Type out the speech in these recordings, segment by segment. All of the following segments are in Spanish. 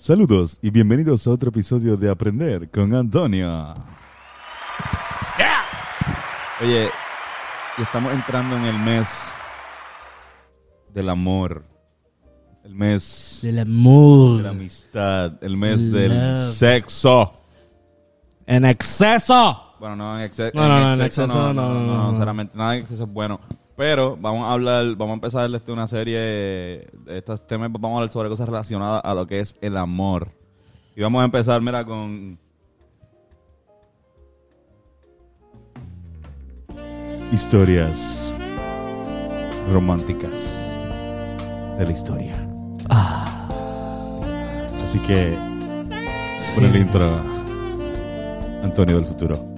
Saludos y bienvenidos a otro episodio de Aprender con Antonio. Oye, y estamos entrando en el mes del amor, el mes Del amor. de la amistad, el mes Love. del sexo. En exceso. Bueno, no en exceso. No, no, no, en exceso no, no, no, no. sinceramente, nada en exceso es bueno. Pero vamos a hablar, vamos a empezar este, una serie de estos temas, vamos a hablar sobre cosas relacionadas a lo que es el amor. Y vamos a empezar, mira, con historias románticas de la historia. Así que, por el intro, Antonio del futuro.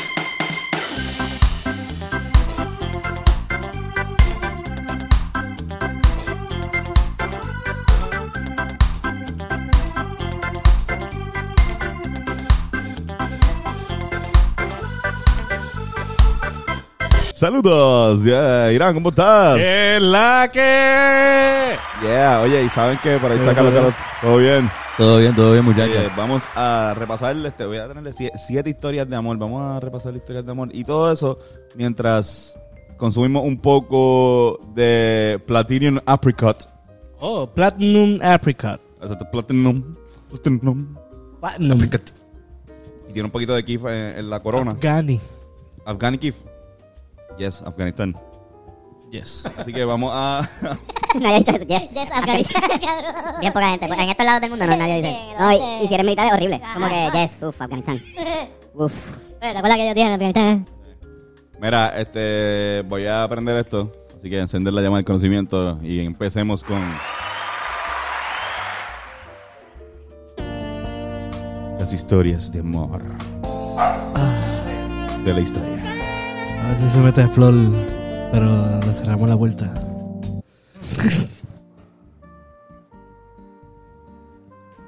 Saludos, yeah, Irán, ¿cómo estás? ¡Es la que! Yeah, oye, y saben que por ahí está Carlos. Carlos, todo bien. Todo bien, todo bien, muchachos. Oye, vamos a repasar, este, voy a tenerle sie- siete historias de amor, vamos a repasar historias de amor y todo eso mientras consumimos un poco de Platinum Apricot. Oh, Platinum Apricot. Exacto, Platinum, Platinum Platinum. Apricot. Y tiene un poquito de kif en, en la corona. Afghani. Afghani kif. Yes, Afganistán. Yes. Así que vamos a... nadie ha dicho eso. Yes. Yes, Afganistán. Bien poca gente. En estos lados del mundo no nadie dice. No, y, y si eres militar es horrible. Como que yes, uff, Afganistán. Uff. ¿Te acuerdas que yo dije en Afganistán? Mira, este, voy a aprender esto. Así que encender la llama del conocimiento y empecemos con las historias de amor de la historia. A veces se mete flor, pero le cerramos la puerta.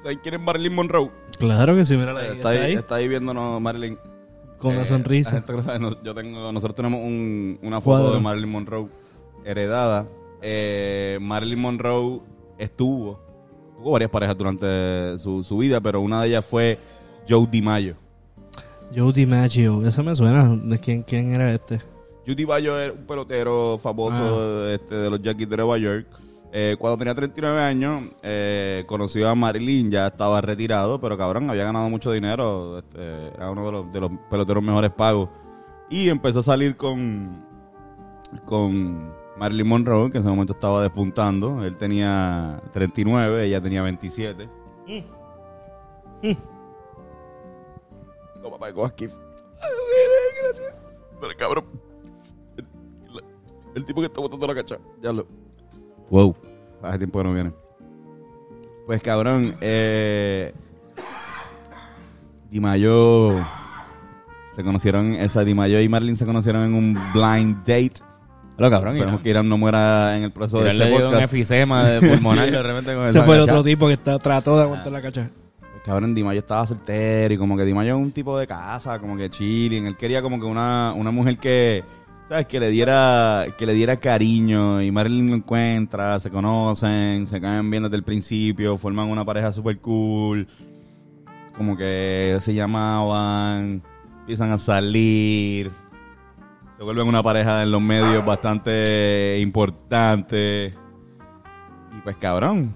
¿Saben quién es Marilyn Monroe? Claro que sí, mira la está, ahí, está ahí viéndonos Marilyn. Con Eh, una la sonrisa. gente no- yo tengo, nosotros tenemos un- una foto Cuadro. de Marilyn Monroe heredada. Eh, Marilyn Monroe estuvo, tuvo varias parejas durante su, su vida, pero una de ellas fue Joe DiMaggio. Joe DiMaggio. Eso me suena. ¿De quién, quién era este? Joe DiMaggio era un pelotero famoso Ah. este, de los Yankees de Nueva York. Eh, cuando tenía 39 años, eh, conoció a Marilyn, ya estaba retirado, pero cabrón, había ganado mucho dinero, este, era uno de los, de los peloteros mejores pagos. Y empezó a salir con, con Marilyn Monroe, que en ese momento estaba despuntando. Él tenía 39, ella tenía 27. No, papá, coja aquí. Gracias. Pero cabrón, el, el tipo que está botando la cacha, ya lo... Wow. Hace tiempo que no viene. Pues cabrón, eh. Dimayo. Se conocieron, esa Dimayo y Marlin se conocieron en un blind date. Hola, cabrón. Esperemos que Irán no muera en el proceso de este dio un podcast. efisema de pulmonar de repente con Ese esa fue el otro tipo que está, trató de aguantar la cacha. Cabrón, Dimayo estaba soltero y como que Dimayo es un tipo de casa, como que chilling. Él quería como que una, una mujer que, ¿sabes? Que le diera, que le diera cariño y Marilyn lo encuentra, se conocen, se caen bien desde el principio, forman una pareja super cool. Como que se llamaban, empiezan a salir, se vuelven una pareja en los medios bastante importante. Y pues cabrón,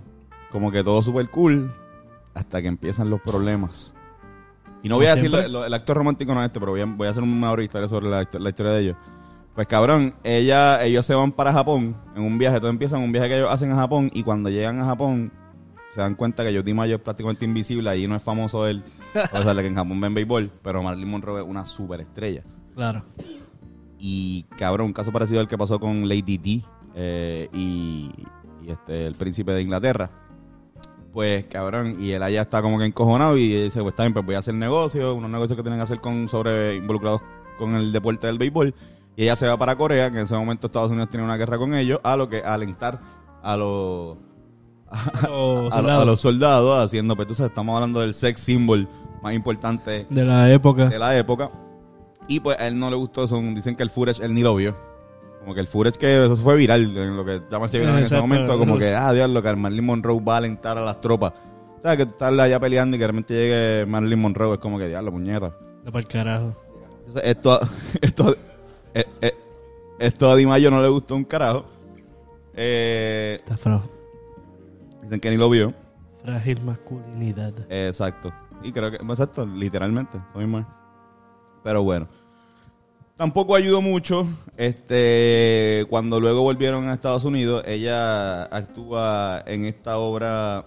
como que todo super cool hasta que empiezan los problemas. Y no voy a decir siempre. lo- lo- el acto romántico no es este, pero voy a, voy a hacer una breve historia sobre la, histo- la historia de ellos. Pues cabrón, ella, ellos se van para Japón en un viaje, todo empieza en un viaje que ellos hacen a Japón y cuando llegan a Japón se dan cuenta que Jody Mayo es prácticamente invisible, ahí no es famoso él, o sea, que en Japón ven béisbol, pero Marilyn Monroe es una superestrella. Claro. Y cabrón, un caso parecido al que pasó con Lady D eh, y, y este, el príncipe de Inglaterra. Pues cabrón, y él allá está como que encojonado y dice, pues está bien, pues voy a hacer negocios, unos negocios que tienen que hacer con sobre involucrados con el deporte del béisbol. Y ella se va para Corea, que en ese momento Estados Unidos tiene una guerra con ellos, a lo que a alentar a los a, soldados. a los soldados haciendo, pues sabes, estamos hablando del sex symbol más importante De la época. de la época. Y pues a él no le gustó, son, dicen que el footage él ni lo vio. Como que el footage que eso fue viral, en lo que llama viral en ese momento, como que, ah, Dios, lo que Marilyn Monroe va a alentar a las tropas. O sea, que estar allá peleando y que de repente llegue Marilyn Monroe es como que, diablo, puñeta. De para el carajo. Entonces, esto, esto, eh, eh, esto a Di Maio no le gustó un carajo. Eh, Está fra- dicen que ni lo vio. frágil masculinidad. Exacto. Y creo que, exacto, literalmente, mismo es. Pero bueno. Tampoco ayudó mucho. Este, cuando luego volvieron a Estados Unidos, ella actúa en esta obra,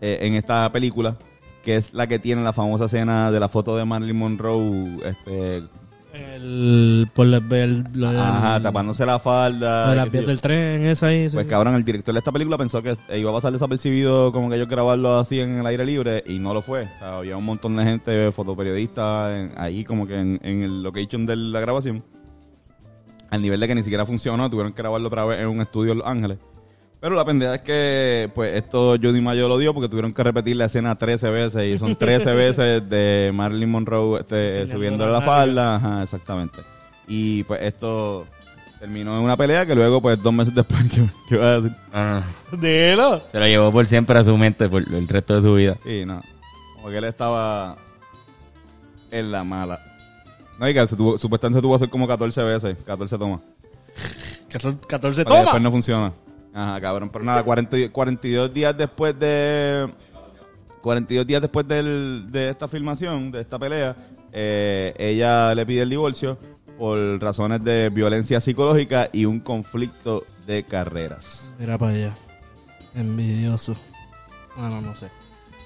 eh, en esta película, que es la que tiene la famosa escena de la foto de Marilyn Monroe, este, El, por el, ajá, tapándose la falda. de la piel del tren, esa ahí. sí. Pues cabrón, el director de esta película pensó que iba a pasar desapercibido como que ellos grabarlo así en el aire libre y no lo fue. O sea, había un montón de gente, fotoperiodistas, en- ahí como que en, en el location de la grabación. Al nivel de que ni siquiera funcionó, tuvieron que grabarlo otra vez en un estudio en Los Ángeles. Pero la pendeja es que, pues, esto Judy Mayo lo dio porque tuvieron que repetir la escena 13 veces y son 13 veces de Marilyn Monroe este, Enseñando subiéndole la la falda. Ajá, exactamente. Y pues esto terminó en una pelea que luego, pues, dos meses después, ¿qué, qué iba a decir? Ah, Dilo. se lo llevó por siempre a su mente por el resto de su vida. Sí, no. Como que él estaba en la mala. No, y que se tuvo- supuestamente se tuvo que hacer como 14 veces. 14 tomas. 14 Porque toma. después no funciona. Ajá, cabrón. Pero nada, 40 y- 42 días después de... 42 días después del- de esta filmación, de esta pelea, eh, ella le pide el divorcio por razones de violencia psicológica y un conflicto de carreras. Mira para allá. Envidioso. Bueno, no sé.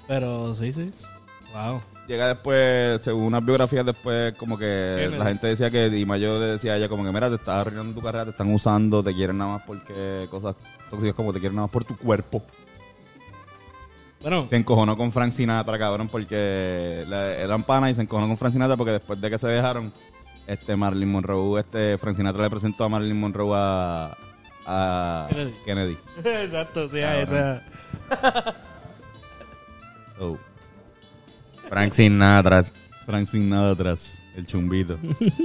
Pero sí, sí. Wow. Llega después, según unas biografías después, como que la gente decía que Di Mayo le decía a ella como que, mira, te estás arruinando tu carrera, te están usando, te quieren nada más porque cosas tóxicas como te quieren nada más por tu cuerpo. Bueno, Se encojonó con Frank Sinatra, cabrón, porque la- eran panas y se encojonó con Frank Sinatra porque después de que se dejaron, este Marilyn Monroe, este Frank Sinatra le presentó a Marilyn Monroe a, a Kennedy. Kennedy. exacto, sí, a Cabrón. esa. Oh, Frank Sinatra. Frank sin nada atrás, el chumbito.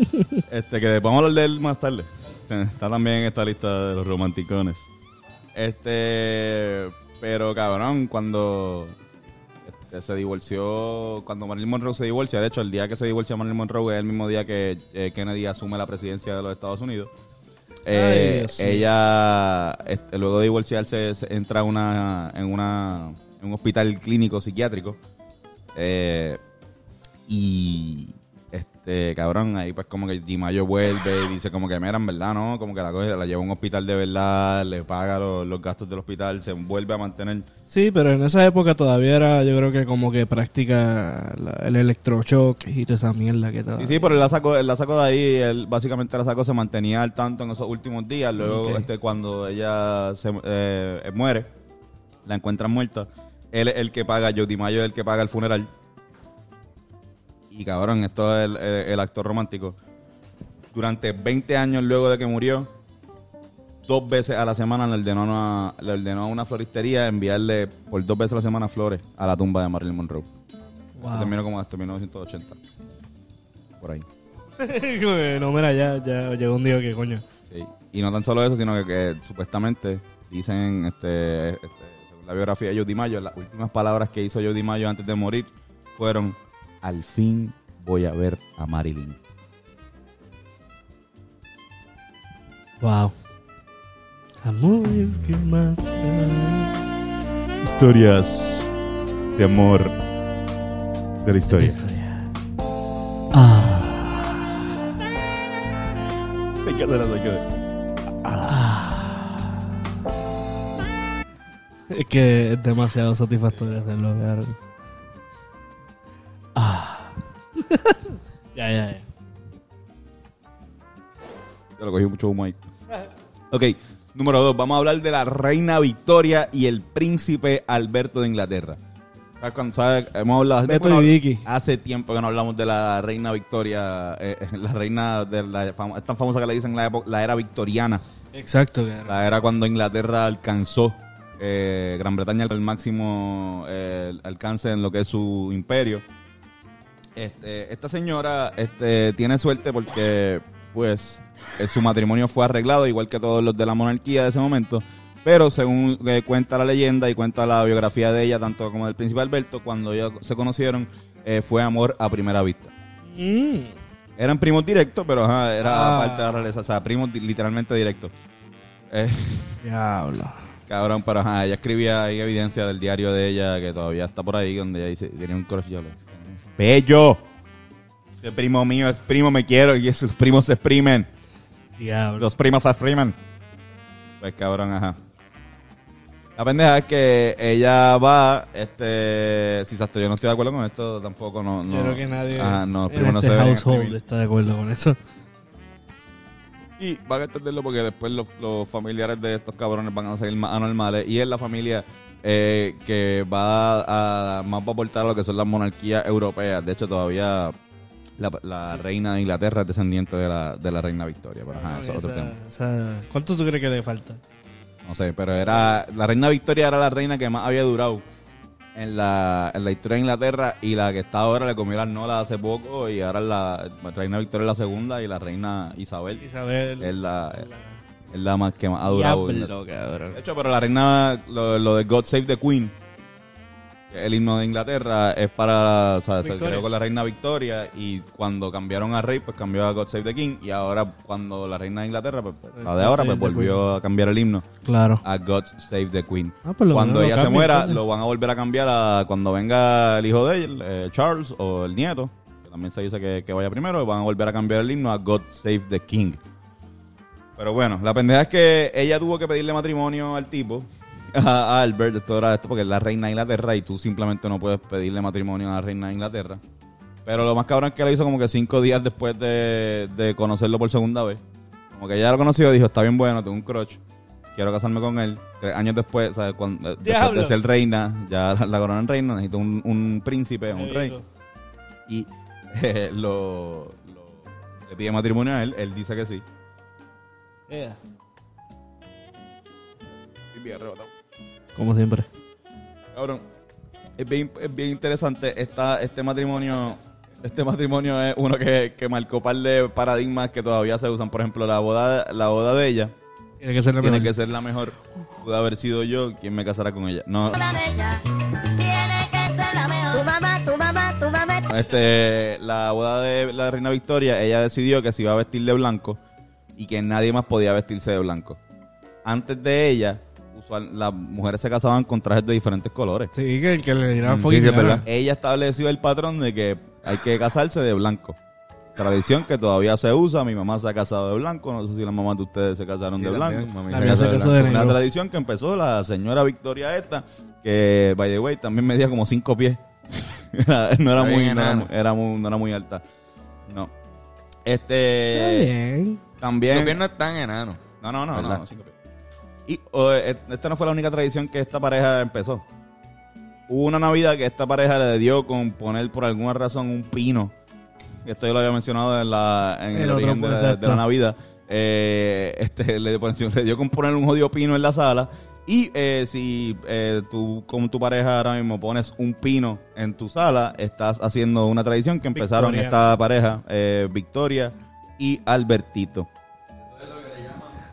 este que vamos a hablar de él más tarde. Está también en esta lista de los romanticones. Este, pero cabrón, cuando este, se divorció, cuando Marilyn Monroe se divorcia, de hecho, el día que se divorcia Marilyn Monroe es el mismo día que eh, Kennedy asume la presidencia de los Estados Unidos. Eh, Ay, ella, este, luego de divorciarse, se entra a una, en, una, en un hospital clínico psiquiátrico. Eh, y este cabrón, ahí pues como que Di Mayo vuelve y dice como que mira, en verdad, ¿no? Como que la coge, la lleva a un hospital de verdad, le paga los, los gastos del hospital, se vuelve a mantener. Sí, pero en esa época todavía era, yo creo que como que practica la- el electroshock y toda esa mierda que estaba. Sí, sí, pero él la sacó, él la sacó de ahí, él básicamente la sacó, se mantenía al tanto en esos últimos días, luego Ok. este cuando ella se eh, muere, la encuentran muerta, él es el que paga, Joe Di Mayo es el que paga el funeral. Y cabrón, esto es el, el- el actor romántico. Durante 20 años luego de que murió, dos veces a la semana le ordenó, a una, le ordenó a una floristería enviarle por dos veces a la semana flores a la tumba de Marilyn Monroe. Wow. Terminó como hasta 1980. Por ahí. no, mira, ya, ya llegó un día que coño. Sí. Y no tan solo eso, sino que, que supuestamente dicen, este, este, la biografía de Joe DiMaggio, las últimas palabras que hizo Joe DiMaggio antes de morir fueron, al fin voy a ver a Marilyn. Wow. Amores que matan. Historias de amor de la historia. Historia. Ah. Hay que hacer eso, hay Es que es demasiado satisfactorio hacerlo, cabrón. Ah. ya, ya, ya. Yo lo cogí mucho humo ahí. Ok, número dos. Vamos a hablar de la reina Victoria y el príncipe Alberto de Inglaterra. ¿Sabes cuando, sabes? Hemos hablado Beto bueno, y Vicky. Hace tiempo que no hablamos de la reina Victoria, eh, la reina de la fam- es tan famosa que le dicen la, época- la era victoriana, Exacto, cabrón. la era cuando Inglaterra alcanzó eh, Gran Bretaña el máximo eh, alcance en lo que es su imperio. Este, esta señora este, tiene suerte porque, pues, eh, su matrimonio fue arreglado, igual que todos los de la monarquía de ese momento. Pero según eh, cuenta la leyenda y cuenta la biografía de ella, tanto como del príncipe Alberto, cuando ellos se conocieron, fue amor a primera vista. Mm. Eran primos directos, pero ajá, era Ah. parte de la realeza, o sea, primos literalmente directos. Diablo. Cabrón, pero ajá, ella escribía ahí evidencia del diario de ella, que todavía está por ahí, donde ella dice, tenía un crush, yo "Este es bello. Este primo mío es primo, me quiero, y sus primos se exprimen. Diablo. Los primos se exprimen. Pues cabrón, ajá. La pendeja es que ella va, este, si exacto, yo no estoy de acuerdo con esto, tampoco, no, no. Yo creo que nadie Ajá, no, los en primos no este se household está de acuerdo con eso. Y van a entenderlo porque después los, los familiares de estos cabrones van a seguir más anormales. Y es la familia eh, que va a más va a aportar a lo que son las monarquías europeas. De hecho, todavía la, la reina de Inglaterra es descendiente de la, de la reina Victoria. Pero ajá, eso es otro tema. esa- ¿Cuánto tú crees que le falta? No sé, pero era la reina Victoria era la reina que más había durado en la, en la historia de Inglaterra y la que está ahora le comió las nolas hace poco y ahora la, reina Victoria es la segunda y la reina Isabel Isabel. es la, es la más que más ha durado. Diablo. De hecho, pero la reina, lo, lo de God Save the Queen, el himno de Inglaterra, es para, o sea, se creó con la reina Victoria y cuando cambiaron a rey, pues cambió a God Save the King y ahora cuando la reina de Inglaterra, pues, pues, la de ahora, pues volvió a cambiar el himno Claro. a God Save the Queen. Ah, lo Cuando ella se muera, lo van a volver a cambiar a cuando venga el hijo de él, eh, Charles, o el nieto, que también se dice que, que vaya primero, van a volver a cambiar el himno a God Save the King. Pero bueno, la pendeja es que ella tuvo que pedirle matrimonio al tipo, a Albert, esto era esto porque es la reina de Inglaterra y tú simplemente no puedes pedirle matrimonio a la reina de Inglaterra. Pero lo más cabrón es que lo hizo como que cinco días después de, de conocerlo por segunda vez. Como que ella lo conoció y dijo, está bien bueno, tengo un crush, quiero casarme con él. Tres años después, ¿sabes? Cuando, eh, después de ser reina, ya la, la coronan reina, necesito un, un príncipe, un rey. Y eh, lo, lo- le pide matrimonio a él, él dice que sí. Yeah. Y bien arrebatado. Como siempre. Cabrón, es bien, es bien interesante esta, este matrimonio. Este matrimonio es uno que, que marcó par de paradigmas que todavía se usan. Por ejemplo, la boda, la boda de ella Tiene que ser la tiene mejor. que ser la mejor. Pudo haber sido yo quien me casara con ella. No, Tiene que ser la mejor. Tu mamá, tu mamá, tu mamá. este, la boda de la reina Victoria, ella decidió que se iba a vestir de blanco y que nadie más podía vestirse de blanco. Antes de ella, las mujeres se casaban con trajes de diferentes colores. Sí, que, que le dirá Mm, fucking sí, ella estableció el patrón de que hay que casarse de blanco. Tradición que todavía se usa. Mi mamá se ha casado de blanco. No sé si las mamás de ustedes se casaron de blanco. La mía se casó de Una negro. tradición que empezó la señora Victoria esta, que, by the way, también medía como cinco pies. Era- no, era Está muy, no, era, enano. muy- era muy- no era muy alta. No. Está Este... bien. También... Los pies no están enanos. No, no, no, no, cinco pies. Y oh, eh, esta no fue la única tradición que esta pareja empezó. Hubo una Navidad que esta pareja le dio con poner por alguna razón un pino. Esto yo lo había mencionado en, la, en el, El origen de, la- exacto. de la Navidad. Eh, este, le, le dio con poner un jodido pino en la sala. Y eh, si eh, tú con tu pareja ahora mismo pones un pino en tu sala, estás haciendo una tradición que empezaron Victoria. esta pareja, Victoria y Albertito.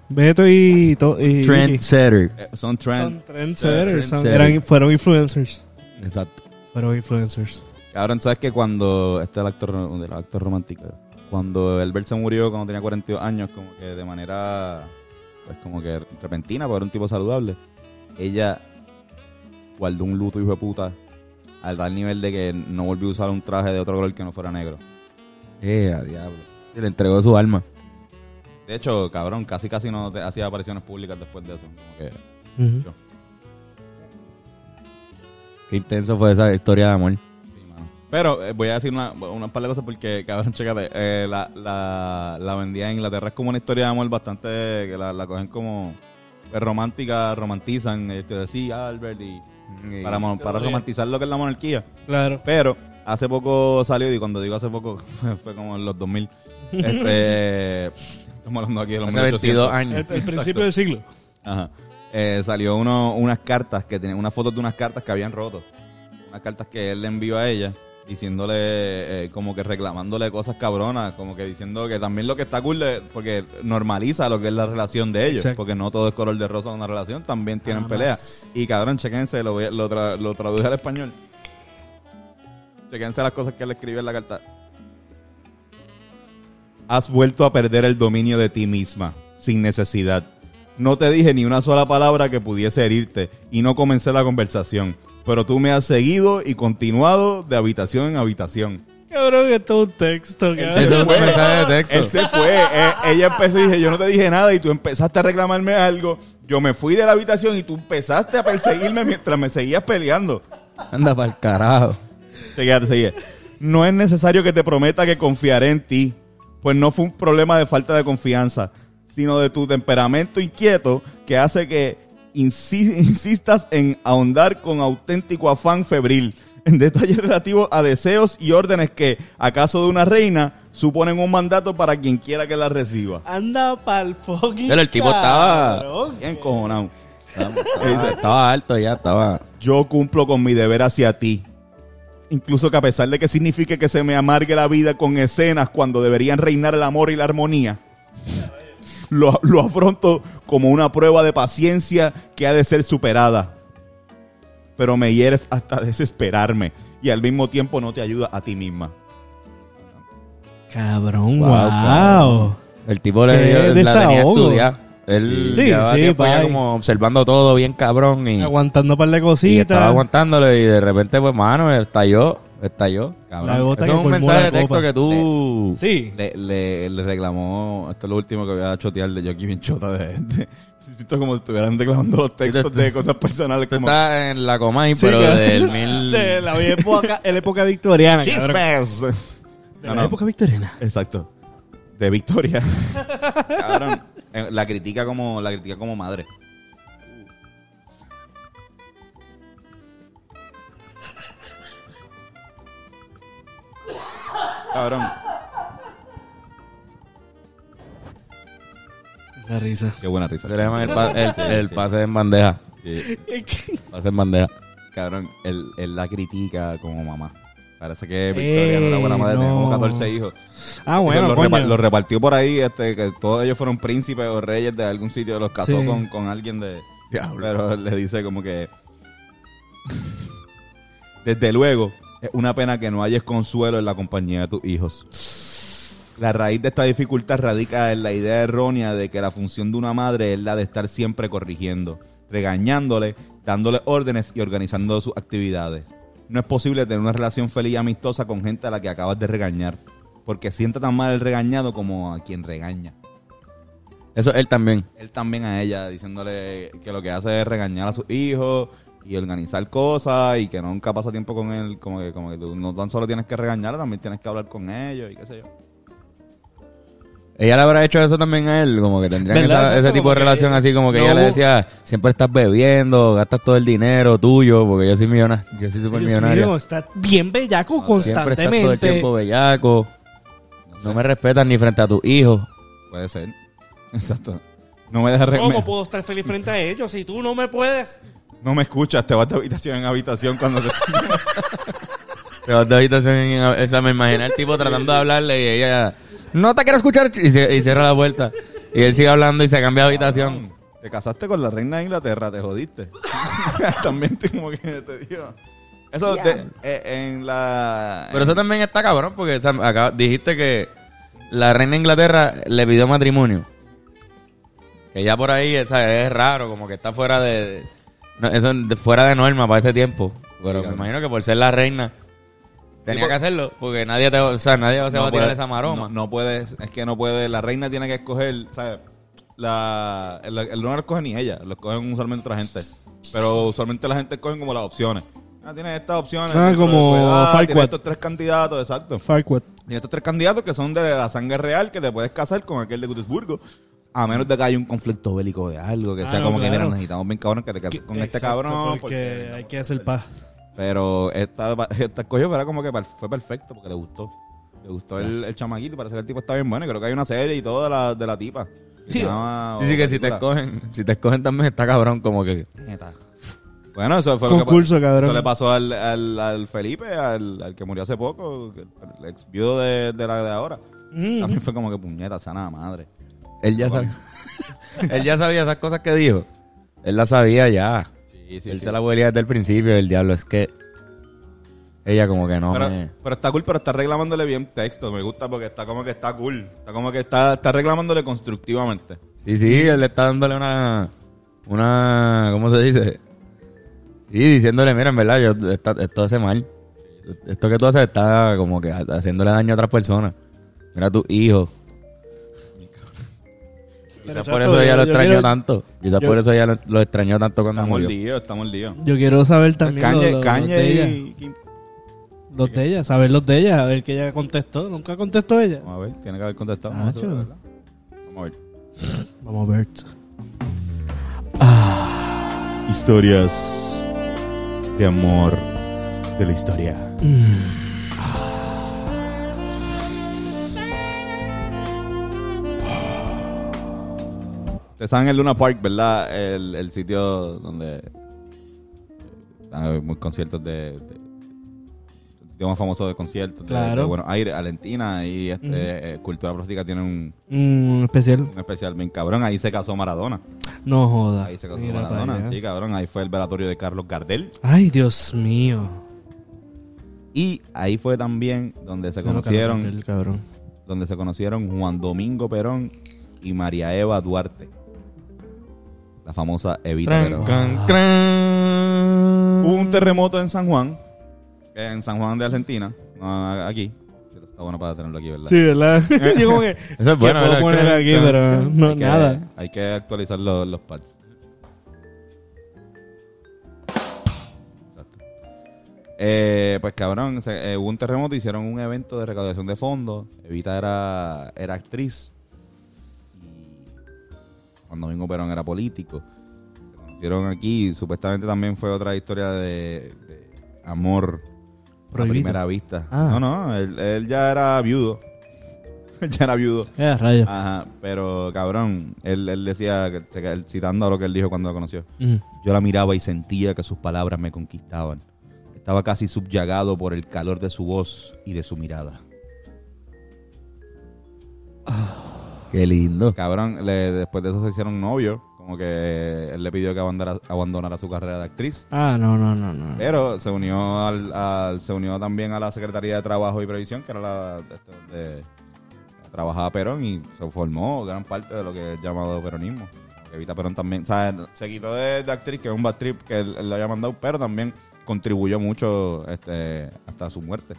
Beto y, to- y Trendsetter. Eh, son Son trend. trendsetters. son- Trendsetter. eran- fueron influencers. Exacto. Fueron influencers. Cabrón, ¿sabes que cuando este es el actor, el actor romántico? Cuando Albert se murió cuando tenía 42 años, como que de manera, pues como que repentina, porque era un tipo saludable, ella guardó un luto, hijo de puta, al tal nivel de que no volvió a usar un traje de otro color que no fuera negro. Eh, a diablo. Y le entregó su alma. De hecho, cabrón, casi casi no te- hacía apariciones públicas después de eso. Como que, yo. Qué intenso fue esa historia de amor. Sí, mano. Pero eh, voy a decir una, una par de cosas porque, cabrón, chécate, eh, la, la, la vendía en Inglaterra es como una historia de amor bastante, que la, la cogen como pues, romántica, romantizan, este, decir Albert, y para, mon- para romantizar lo que es la monarquía. Claro. Pero hace poco salió, y cuando digo hace poco, fue como en los 2000, este, estamos hablando aquí de los Hace 22 1800. años. El, el principio del siglo. Ajá. eh, salió uno, unas cartas que tenían unas fotos de unas cartas que habían roto. Unas cartas que él le envió a ella diciéndole eh, como que reclamándole cosas cabronas, como que diciendo que también lo que está cool de- porque normaliza lo que es la relación de ellos, Exacto. porque no todo es color de rosa en una relación, también tienen Jamás. peleas. Y cabrón, chequense, lo, voy a- lo, tra- lo traduje al español. Chequense las cosas que él escribió en la carta. Has vuelto a perder el dominio de ti misma, sin necesidad. No te dije ni una sola palabra que pudiese herirte y no comencé la conversación. Pero tú me has seguido y continuado de habitación en habitación. Cabrón, esto es un texto, cabrón. Eso es un mensaje de texto. Él se fue. Eh, ella empezó y dije, yo no te dije nada y tú empezaste a reclamarme algo. Yo me fui de la habitación y tú empezaste a perseguirme mientras me seguías peleando. Anda para el carajo. Seguía, te seguía. No es necesario que te prometa que confiaré en ti, pues no fue un problema de falta de confianza, sino de tu temperamento inquieto que hace que insi- insistas en ahondar con auténtico afán febril en detalles relativos a deseos y órdenes que, acaso de una reina, suponen un mandato para quien quiera que la reciba. Anda pa'l fucking Pero el tipo estaba- cabrón. Bien cojonado. Estaba, estaba alto ya, estaba. Yo cumplo con mi deber hacia ti. Incluso que a pesar de que signifique que se me amargue la vida con escenas cuando deberían reinar el amor y la armonía, lo, lo afronto como una prueba de paciencia que ha de ser superada. Pero me hieres hasta desesperarme y al mismo tiempo no te ayuda a ti misma. Cabrón, Wow, wow. El tipo le la tenía estudiada. Él Sí, llevaba sí, tiempo ya bye. como observando todo bien cabrón y, Aguantando un par de y cositas. estaba aguantándolo y de repente pues mano estalló, estalló. Gota Eso es un mensaje de texto que tú Sí. Le, le- le reclamó, esto es lo último que voy a chotear de Jockey bien chota de gente. Siento como si estuvieran reclamando los textos de cosas personales. Como, estás en la Comay, Sí, pero cabrón. del mil De la época, la época victoriana. cabrón. ¡Chismes! De No, la no. época victoriana. Exacto. De Victoria. Cabrón. Eh, La critica como, la critica como madre. Cabrón. Esa risa. Qué buena risa. se le llama el, pa- el- el pase en bandeja. Sí. Pase en bandeja. Cabrón, él, él la critica como mamá. Parece que Victoria no era buena madre, Eh, tenía como no. 14 hijos. Ah, bueno, los, coño. repa- los repartió por ahí, este, que todos ellos fueron príncipes o reyes de algún sitio, los casó Sí. con, con alguien de... Pero le dice como que... Desde luego, es una pena que no hayas consuelo en la compañía de tus hijos. La raíz de esta dificultad radica en la idea errónea de que la función de una madre es la de estar siempre corrigiendo, regañándole, dándole órdenes y organizando sus actividades. No es posible tener una relación feliz y amistosa con gente a la que acabas de regañar, porque siente tan mal el regañado como a quien regaña. Eso él también. Él también a ella, diciéndole que lo que hace es regañar a sus hijos y organizar cosas y que nunca pasa tiempo con él, como que, como que tú no tan solo tienes que regañar, también tienes que hablar con ellos y qué sé yo. Ella le habrá hecho eso también a él, como que tendrían ese tipo de relación así, como que no ella le decía, siempre estás bebiendo, gastas todo el dinero tuyo, porque yo soy millonario, yo soy súper millonario. mío, está bien bellaco Siempre estás todo el constantemente. tiempo bellaco, no me respetas ni frente a tus hijos. Puede ser. Exacto. No me dejas ¿Cómo puedo estar feliz frente a ellos si tú no me puedes? no me escuchas, te vas de habitación en habitación cuando te Te vas de habitación en- o sea, me imaginé al tipo tratando de hablarle y ella, no te quiero escuchar, y, se- y cierra la puerta. Y él sigue hablando y se cambia de habitación. Te casaste con la reina de Inglaterra, te jodiste. también te, como que te digo. Eso de- eh, en la Pero eso también está cabrón, porque o sea, acá dijiste que la reina de Inglaterra le pidió matrimonio. Que ya por ahí o sea, es raro, como que está fuera de, no, eso de- fuera de norma para ese tiempo. Pero Sí, me claro. imagino que por ser la reina tenía que hacerlo, porque nadie te, o sea, nadie se va a tirar puede- esa maroma. No, no puedes, es que no puede, la reina tiene que escoger, ¿sabes? La, el, el no lo escoge ni ella, lo escogen usualmente otra gente. Pero usualmente la gente escoge como las opciones. Ah, tienes estas opciones. Ah, como Farquaad. tienes estos tres candidatos, exacto. Farquaad. Y estos tres candidatos que son de la sangre real que te puedes casar con aquel de Gutenbergo. A menos de que haya un conflicto bélico de algo, que Ah, sea no, como que, claro. mira, necesitamos bien cabrón que te cases con este cabrón. Porque porque- hay que hacer paz. Pero esta, esta escogió, era como que fue perfecto porque le gustó. Le gustó el, el chamaquito y parece que el tipo está bien bueno. Y creo que hay una serie y todo de la, de la tipa. Llama- Dice que si te escogen, si te escogen también está cabrón, como que. Bueno, eso fue lo que Concurso, cabrón. Eso le pasó al, al, al Felipe, al, al que murió hace poco, el, el ex viudo de, de la de ahora. Mm. También fue como que puñeta, sana madre. Él ya sabía. él ya sabía esas cosas que dijo. Él las sabía ya. Sí, sí, él sí. se la huelía desde el principio. El diablo es que. Ella como que no pero, me. pero está cool, pero está reclamándole bien texto. Me gusta porque está como que está cool. Está como que está, está reclamándole constructivamente. Sí, sí, él le está dándole una. Una. ¿Cómo se dice? Sí, diciéndole, mira, en verdad, yo, esta- esto hace mal. Esto que tú haces está como que haciéndole daño a otras personas. Mira a tu hijo. Quizás por eso ella yo- lo yo extrañó quiero- tanto. Quizás yo- por eso ella lo, lo extrañó tanto cuando Está murió. mordido, está mordido. Yo quiero saber también Kanye, los, los- Kanye los de ella. y Kim- Los de ella, saber los de ella, a ver que ella contestó. ¿Nunca contestó ella? Vamos a ver, tiene que haber contestado. Ah, Vamos a ver, chulo. ¿verdad? Vamos a ver. Vamos a ver. Historias de amor de la historia. Ustedes saben el Luna Park, ¿verdad? El, el sitio donde eh, hay muchos conciertos de, de- sitio más famoso de conciertos de- Claro. de, Buenos Aires, Alentina y este, Ujú. eh, Cultura Plástica tiene un, Un especial. un especial bien cabrón. Ahí se casó Maradona. No joda. Ahí se casó Mira Maradona. Sí, cabrón. Ahí fue el velatorio de Carlos Gardel. Ay, Dios mío. Y ahí fue también donde se conocieron, Martel, cabrón. donde se conocieron Juan Domingo Perón y María Eva Duarte. La famosa Evita Perón. cran. Hubo un terremoto en San Juan, en San Juan de Argentina, no aquí. Pero Está bueno para tenerlo aquí, ¿verdad? Sí, ¿verdad? Yo como que... Eso es bueno, puedo aquí, pero no, hay, que, nada. hay que actualizar los, los pads. Exacto. Eh, pues cabrón, se- eh, hubo un terremoto, hicieron un evento de recaudación de fondos. Evita era, era actriz. Juan Domingo Perón era político. Se conocieron aquí. Supuestamente también fue otra historia de, de amor a primera vista. Ah. No, no, él, él ya era viudo. Él ya era viudo. Eh, rayo. Ajá, pero cabrón, él, él decía, que- que- él citando a lo que él dijo cuando lo conoció, yo la miraba y sentía que sus palabras me conquistaban. Estaba casi subyagado por el calor de su voz y de su mirada. Qué lindo. Cabrón, le- después de eso se hicieron novios, como que él le pidió que abandonara, abandonara su carrera de actriz. Ah, no, no, no, no. Pero se unió al, al- se unió también a la Secretaría de Trabajo y Previsión, que era la este, donde trabajaba Perón y se formó gran parte de lo que es llamado peronismo. Evita Perón también, o sea, se quitó de, de actriz, que es un bad trip que él, él le había mandado, pero también contribuyó mucho este, hasta su muerte.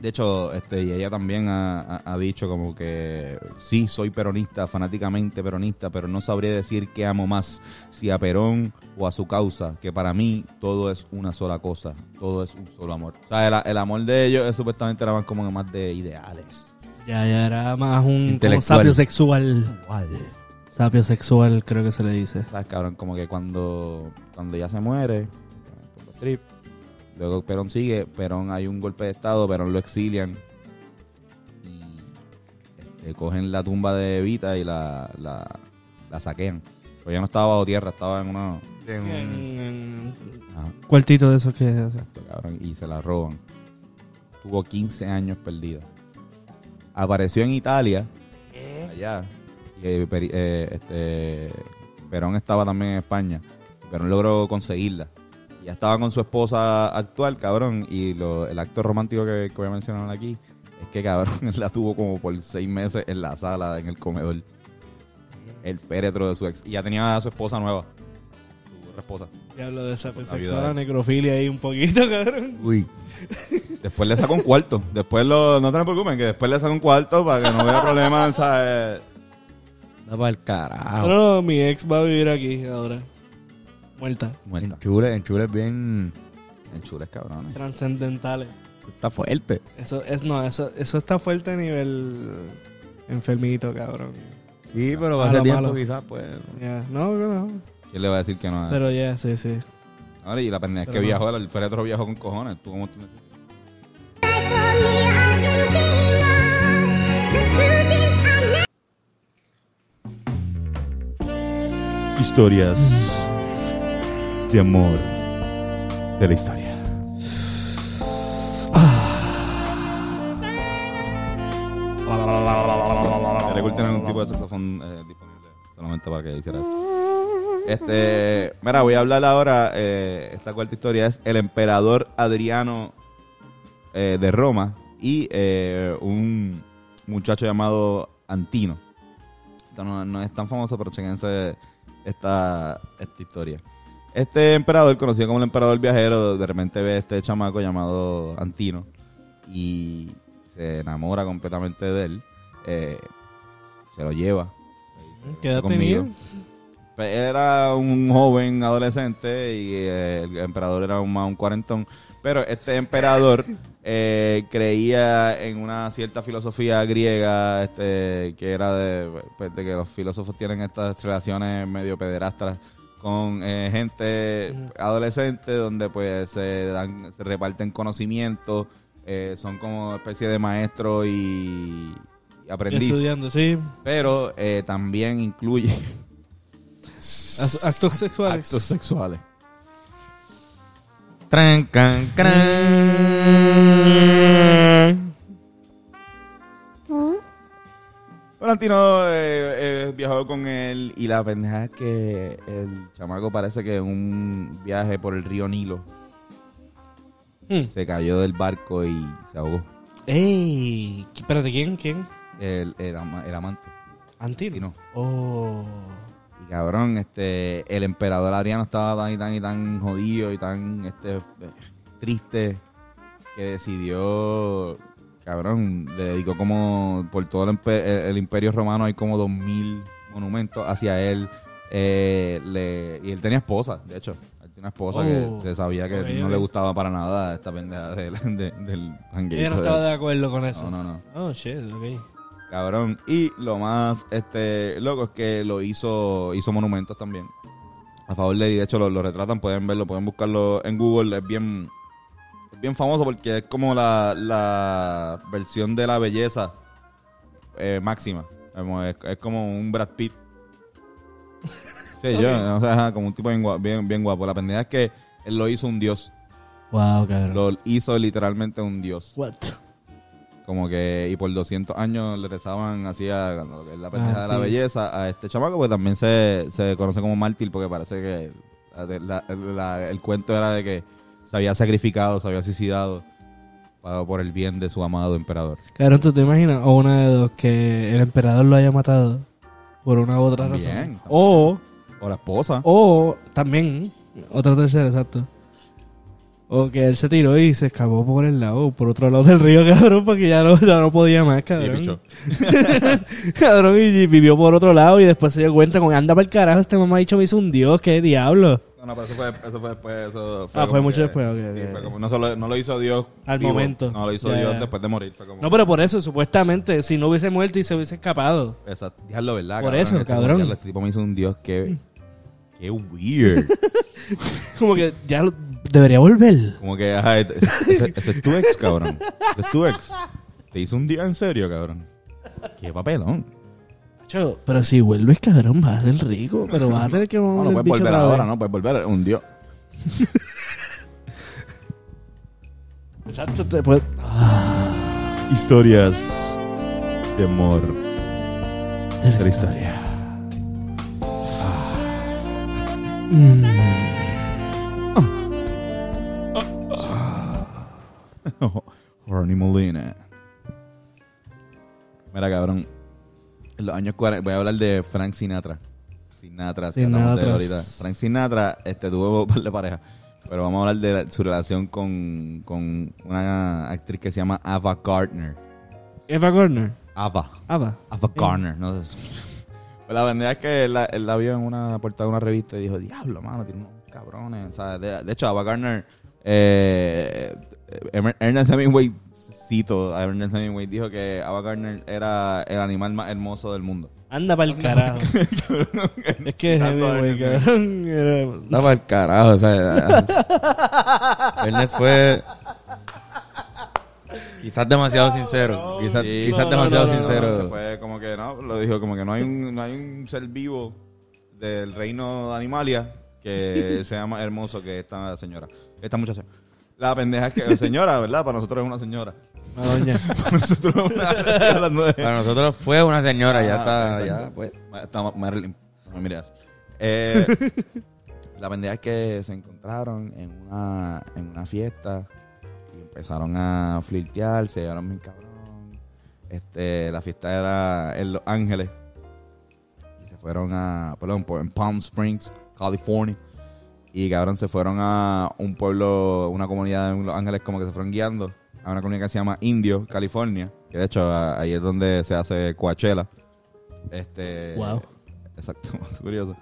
De hecho, este, y ella también ha, ha- ha dicho como que sí, soy peronista, fanáticamente peronista, pero no sabría decir qué amo más, si a Perón o a su causa, que para mí todo es una sola cosa, todo es un solo amor. O sea, el, el amor de ellos es, supuestamente era más como más de ideales. Ya, ya era más un sapio sexual. Sapio sexual, creo que se le dice. ¿Sabes, cabrón? Como que cuando, cuando ella se muere, trips, luego Perón sigue, Perón hay un golpe de estado, Perón lo exilian y este, cogen la tumba de Evita y la, la, la saquean. Pero ella no estaba bajo tierra, estaba en una... En, Ajá, cuartito de esos que exacto, cabrón, y se la roban. Tuvo 15 años perdida. Apareció en Italia, allá, y eh, eh, este, Perón estaba también en España. Perón logró conseguirla. Y ya estaba con su esposa actual, cabrón. Y lo- el acto romántico que, que voy a mencionar aquí es que, cabrón, él la tuvo como por seis meses en la sala, en el comedor. El féretro de su ex. Y ya tenía a su esposa nueva. Su otra esposa. Ya hablo de vida sexual, de- la necrofilia ahí un poquito, cabrón. Uy. Después le sacó un cuarto. Después lo, no se preocupen, que después le sacó un cuarto para que no hubiera problemas, ¿sabes? Para el carajo. No, no, mi ex va a vivir aquí ahora. Muerta. Muerta. Enchule, enchule es bien. En chules, cabrones. Trascendentales. eso Está fuerte. Eso es, no, eso, eso está fuerte a nivel enfermito, cabrón. Sí, pero Malo, hace tiempo malo. quizás, pues. Ya, no, no, no. ¿Quién le va a decir que no? Pero ya, sí, sí. Ahora, y la pendeja es que no. viajó, el féretro viajó con cojones. Tú como Historias de amor de la historia. Recuerden tener un tipo de saxofón eh, disponible solamente para que hiciera eso. Este, mira, voy a hablar ahora. eh, esta cuarta historia es el emperador Adriano eh, de Roma y eh, un muchacho llamado Antino. Esto no, no es tan famoso, pero chequense esta, esta historia. Este emperador, conocido como el emperador viajero, de repente ve a este chamaco llamado Antino y se enamora completamente de él. Eh, se lo lleva. ¿Qué edad tenía? Pues, Era un joven adolescente y eh, el emperador era un, más un cuarentón. Pero este emperador eh, creía en una cierta filosofía griega este, que era de, pues, de que los filósofos tienen estas relaciones medio pederastas con eh, gente adolescente donde pues se, dan, se reparten conocimientos, eh, son como especie de maestro y, y aprendiz. Estudiando, sí. Pero eh, también incluye Actos sexuales. actos sexuales. Tran, can, cran. Valentino eh, eh, viajó con él y la pendeja es que el chamaco parece que en un viaje por el río Nilo Hmm. se cayó del barco y se ahogó. ¡Ey! Espérate, ¿quién? ¿Quién? El, el, ama- el amante. Antino. Oh. Y cabrón, este, el emperador Adriano estaba tan y tan y tan jodido y tan este, triste que decidió, cabrón, le dedicó como, por todo el, el- el imperio romano hay como dos mil monumentos hacia él. eh, le, y él tenía esposa, de hecho. Él tenía una esposa Oh. que se sabía que no le gustaba para nada esta pendeja del, de- del jangueito Ella no de estaba de acuerdo con eso. No, no, no. Oh, shit, ok. Cabrón. Y lo más este loco es que lo hizo, hizo monumentos también. A favor de él. Y de hecho lo, lo retratan, pueden verlo, pueden buscarlo en Google. Es bien, bien famoso porque es como la, la versión de la belleza eh, máxima. Es, es como un Brad Pitt. Sí, yo, o sea, como un tipo bien guapo, bien, bien guapo. La pendeja es que él lo hizo un dios. Wow, cabrón. Lo hizo literalmente un dios. What? Como que, y por 200 años le rezaban así a lo que es la pendeja Ah, de la sí. belleza a este chamaco, pues también se, se conoce como mártir porque parece que la- la- la- el cuento era de que se había sacrificado, se había suicidado por el bien de su amado emperador. Cabrón, ¿tú te imaginas? O una de dos, que el emperador lo haya matado por una u otra También, razón. también. O, O la esposa. o también, otra tercera, exacto. O que él se tiró y se escapó por el lado, por otro lado del río, cabrón, porque ya no, ya no podía más, cabrón. picho. cabrón, y, y vivió por otro lado y después se dio cuenta con anda para el carajo, este mamá ha dicho me hizo un dios, qué diablo. No, no, pero eso fue, eso fue después. Eso Ah, fue mucho que- después, ok, sí, ok. fue como- no, solo, no lo hizo Dios. Al vivo, momento. No lo hizo Dios después de morir. Fue como, No, pero por eso, supuestamente, si no hubiese muerto y se hubiese escapado. Exacto. Diablo, ¿verdad? Por cabrón? eso, Este cabrón. diablo, Este tipo me hizo un Dios que. Qué weird. Como que ya lo- debería volver. Como que, ajá, ese, ese- es tu ex, cabrón. Ese es tu ex. Te hizo un día en serio, cabrón. Qué papelón. Pero si vuelves, cabrón, vas a ser rico. Pero vas a tener que No, mover no el puedes bicho volver otra ahora. ¿no? Puedes volver un dios. Exacto, te puedes- Historias de amor de la historia. Mm. Ronnie Molina. Mira, cabrón. En los años 40, voy a hablar de Frank Sinatra. Sinatra, que hablamos de él Sinatra. ahorita. Frank Sinatra este, tuvo un par de parejas. Pero vamos a hablar de la- su relación con, con una actriz que se llama Ava Gardner. Eva Gardner. Ava. Ava. Ava Gardner. No sé. Pues la verdad es que él la, él la vio en una portada de una revista y dijo, diablo, mano, tiene unos cabrones. O sea, de, de hecho, Ava Gardner, eh, eh, Ernest Hemingway, cito a Ernest Hemingway, dijo que Ava Gardner era el animal más hermoso del mundo. Anda para el carajo. es que Ernest cabrón. Era- No, para el carajo, o sea. Ernest fue. Quizás demasiado sincero. Quizás, Sí, quizás no, demasiado no, no, no, Se sincero. fue como que no, lo dijo como que no hay un, no hay un ser vivo del reino de Animalia, que se llama Hermoso, que esta señora, esta muchacha. La pendeja es que, señora, ¿verdad? Para nosotros es una señora. Una doña. Para nosotros es una... hablando de- Para nosotros fue una señora, ya Ah, está, exacto. ya, pues. Ma- Está Ma- Marilyn. No me mires. Eh, la pendeja es que se encontraron en una, en una fiesta y empezaron a flirtear, se llevaron bien cabrón. Este, la fiesta era en Los Ángeles y se fueron a, perdón, por- en Palm Springs, California. Y cabrón, se fueron a un pueblo, una comunidad en Los Ángeles como que se fueron guiando a una comunidad que se llama Indio, California. Que de hecho ahí es donde se hace Coachella. Este, Wow. Exacto, curioso.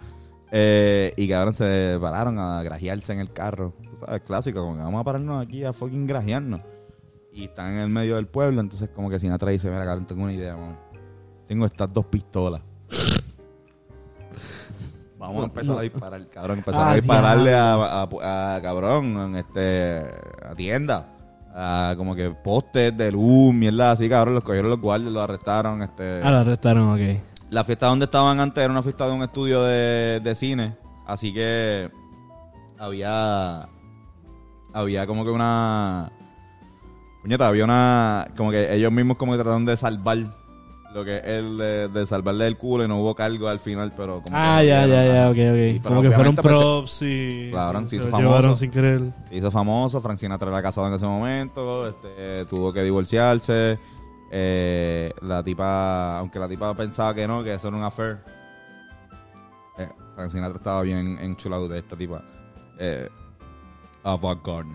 Eh, y cabrón, se pararon a grajearse en el carro. Tú sabes, clásico, como que vamos a pararnos aquí a fucking grajearnos. Y están en el medio del pueblo, entonces como que Sinatra dice, mira, cabrón, tengo una idea, mamá. Tengo estas dos pistolas. Vamos a empezar a disparar, cabrón. Empezar Ah, a dispararle a, a- a, cabrón, en este, a tienda. A como que postes de luz, mierda así, cabrón. Los cogieron los guardias, los arrestaron. Este, Ah, lo arrestaron, ok. la fiesta donde estaban antes era una fiesta de un estudio de, de cine. Así que había. Había como que una. Puñeta, había una. Como que ellos mismos como que trataron de salvar lo que es el de, de salvarle el culo y no hubo cargo al final, pero como Ah, que ya, ya, ya, ok, ok. Como que fueron pues, props y... Claro, se se hizo famoso. sin querer. Se hizo famoso, Frank Sinatra era casado en ese momento, este, tuvo que divorciarse. eh, la tipa, aunque la tipa pensaba que no, que eso era un affair. Eh, Frank Sinatra estaba bien enchulado de esta tipa. Eh, Avant.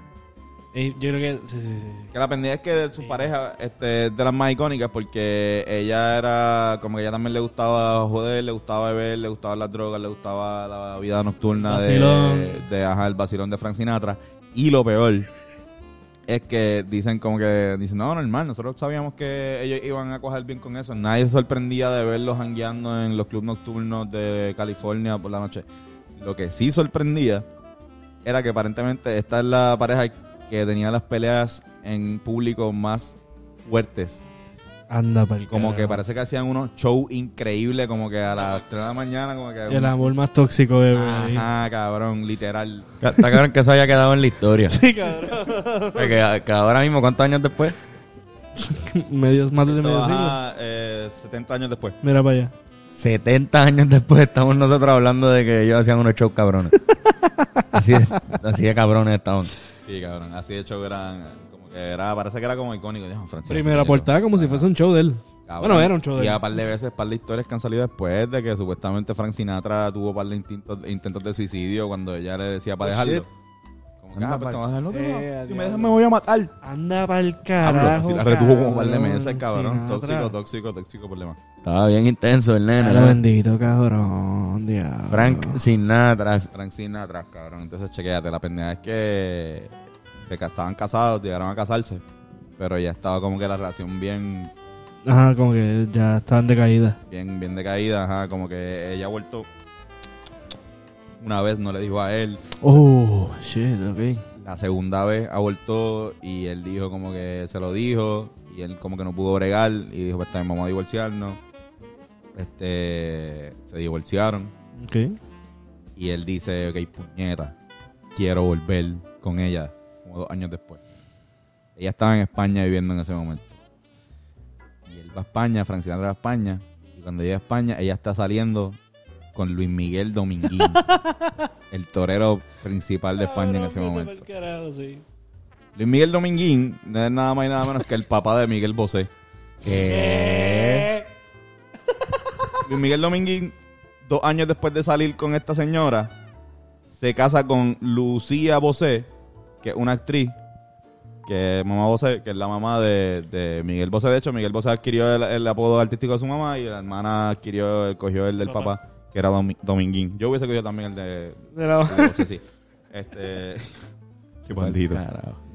Y yo creo que... Sí, sí, sí. Que la pendeja es que su pareja este, es de las más icónicas porque ella era como que ella también le gustaba joder, le gustaba beber, le gustaban las drogas, le gustaba la vida nocturna de, de ajá, el vacilón de Frank Sinatra. Y lo peor es que dicen como que dicen, no, normal, nosotros sabíamos que ellos iban a coger bien con eso. Nadie se sorprendía de verlos jangueando en los clubes nocturnos de California por la noche. Lo que sí sorprendía era que aparentemente esta es la pareja que tenía las peleas en público más fuertes. Anda para Como que parece que hacían unos shows increíbles, como que a las 3 de la mañana, como que... El amor más tóxico de. Ajá, cabrón, literal. Está cabrón que eso haya quedado en la historia. Sí, cabrón. Porque que ahora mismo, ¿cuántos años después? Medios más de medio siglo. Ajá, eh, 70 años después. Mira para allá. 70 años después estamos nosotros hablando de que ellos hacían unos shows cabrones. así, de, así de cabrones estaban. Sí, cabrón, así de hecho eran... Como que era, parece que era como icónico. Dijo, Francisco, Primera coño, portada como si fuese un show de él. Cabrón. Bueno, era un show de Y a par de veces, par de historias que han salido después de que supuestamente Frank Sinatra tuvo par de intentos, intentos de suicidio cuando ella le decía para Oh, dejarlo. shit. Que, Anda ah, pues te pa'l- vas a dejar, no, te Eh, si me dejas me voy a matar. Anda para el Pablo, carajo. si la retuvo como par de meses, cabrón. Tóxico, tóxico, tóxico problema. Estaba bien intenso el nene. ¿no? bendito, cabrón. Diablo. Frank Sinatra. Frank Sinatra, cabrón. Entonces, chequéate, la pendeja es que se ca- estaban casados, llegaron a casarse. Pero ya estaba como que la relación bien, Ajá, como que ya estaban de caída. bien, bien decaída. Ajá, como que ella ha vuelto una vez, no le dijo a él. Oh, shit, ok. La segunda vez ha vuelto y él dijo como que se lo dijo y él como que no pudo bregar y dijo, pues también vamos a divorciarnos. Este, se divorciaron Ok. y él dice, ok, puñeta, quiero volver con ella como dos años después. Ella estaba en España viviendo en ese momento. Y él va a España, Frank Sinatra va a España y cuando llega a España ella está saliendo con Luis Miguel Dominguín, el torero principal de España en ese momento. Luis Miguel Dominguín no es nada más y nada menos que el papá de Miguel Bosé. ¿Qué? Luis Miguel Dominguín, dos años después de salir con esta señora, se casa con Lucía Bosé, que es una actriz, que es mamá Bosé, que es la mamá de, de Miguel Bosé. De hecho, Miguel Bosé adquirió el, el apodo artístico de su mamá y la hermana adquirió, cogió el del Papá. papá, que era Domi- Dominguín. Yo hubiese cogido también el de, De la- el de sí. Este... Qué maldito.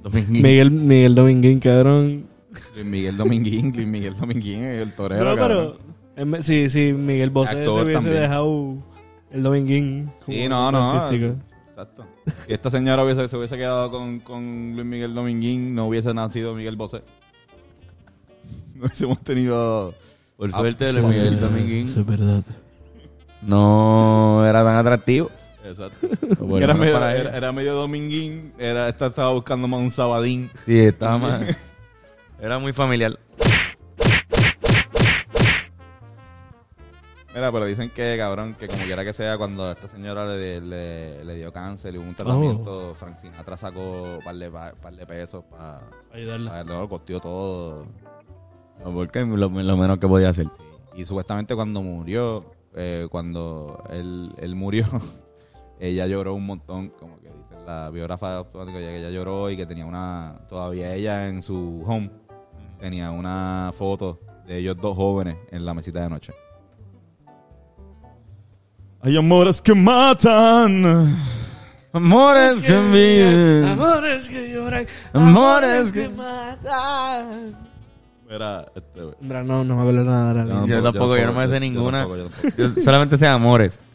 Dominguín. Miguel, Miguel Dominguín, cabrón. Luis Miguel Dominguín, Luis Miguel Dominguín, el torero. Pero. en vez- Sí, sí, Miguel Bosé se hubiese también. dejado el Dominguín. como Sí, no, no. artístico. Exacto. Si esta señora hubiese, se hubiese quedado con, con Luis Miguel Dominguín, no hubiese nacido Miguel Bosé. No hubiésemos tenido. Por suerte, Luis Miguel Dominguín. Eso es verdad. No era tan atractivo. Exacto. Bueno, era, no medio, para era, ella. era medio dominguín. Era, esta estaba buscando más un sabadín. Sí, estaba más. Era muy familiar. Mira, pero dicen que, cabrón, que como quiera que sea, cuando a esta señora le, le, le dio cáncer y hubo un tratamiento, Frank Sinatra sacó un par de, pa- par de pesos para... Ayudarla. Lo costeó todo. No, Porque lo, lo menos que podía hacer. Y supuestamente cuando murió, eh, cuando él, él murió, ella lloró un montón, como que dice la biógrafa automática, que ella lloró y que tenía una, todavía ella en su home, tenía una foto de ellos dos jóvenes en la mesita de noche. Hay amores que matan. Amores que viven. Amores que lloran. Amores que matan. Era, este, Mira, no, no me acuerdo nada de la No, línea. Yo tampoco, yo no me sé yo ninguna. tampoco, yo tampoco. Yo solamente sé amores.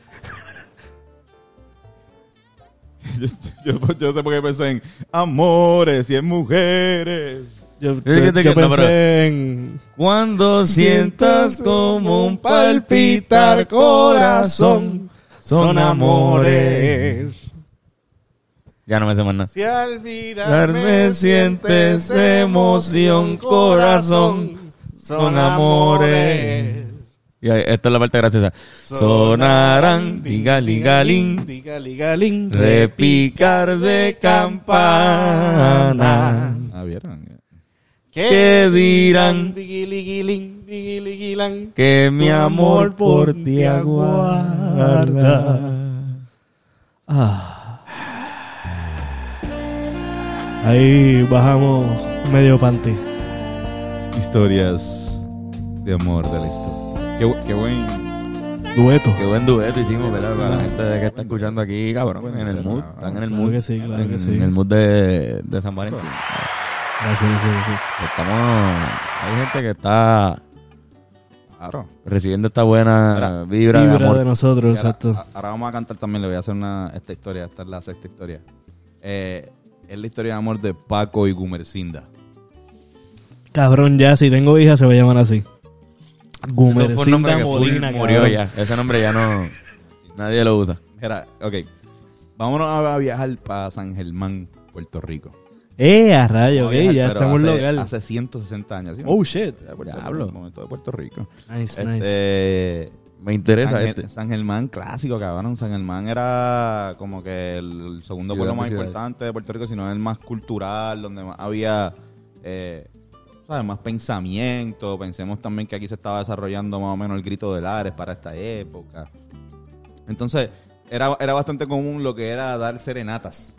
Yo, yo- yo sé por qué pensé en amores y en mujeres. Yo, pensé pero- en... Cuando sientas como un palpitar corazón, son amores. Ya no me sé más nada. Si al Mirarme sientes emoción, corazón, son amores. Y ahí, esta es la parte graciosa. Sonarán, digaligalín, Digaligalín. repicar de campana. Ah, ¿vieron? ¿Qué dirán? Que mi amor por ti aguarda. Ah. Ahí bajamos medio panty. Historias de amor de la historia. Qué, bu- qué buen. Dueto. Qué buen dueto hicimos, ¿verdad? Para la gente que está escuchando aquí, cabrón, en el mood. Están en el Claro mood. que sí, claro en, que sí. en el mood de, de San Valentín. Gracias, gracias, gracias. Estamos... Hay gente que está Claro. recibiendo esta buena Mira, vibra, de Vibra amor. de nosotros, Y ahora, exacto. a- ahora vamos a cantar también. Le voy a hacer una, esta historia. Esta es la sexta historia. Eh, es la historia de amor de Paco y Gumercinda. Cabrón, ya, si tengo hija se va a llamar así. Fue Gumercinda Molina, murió cabrón. ya. Ese nombre ya no... Nadie lo usa. Mira, ok. Vámonos a viajar para San Germán, Puerto Rico. Eh, a rayo, viajar, ya estamos hace, local. Hace 160 años. ¿sí? Oh, shit. De Puerto momento de Puerto Rico. Nice, nice. Me interesa San, este. San Germán clásico, cabrón. San Germán era como que el, el segundo pueblo más importante de Puerto Rico, sino el más cultural, donde más había, eh, ¿sabes? Más pensamiento. Pensemos también que aquí se estaba desarrollando más o menos el grito de Lares para esta época. Entonces, era, era bastante común lo que era dar serenatas.